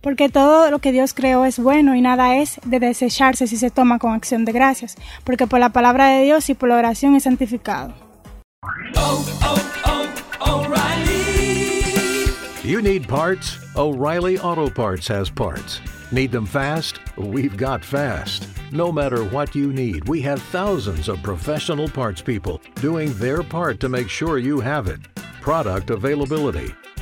Porque todo lo que Dios creó es bueno y nada es de desecharse si se toma con acción de gracias, porque por la palabra de Dios y por la oración es santificado. You need parts? O'Reilly Auto Parts has parts. Need them fast? We've got fast. No matter what you need, we have thousands of professional parts people doing their part to make sure you have it. Product availability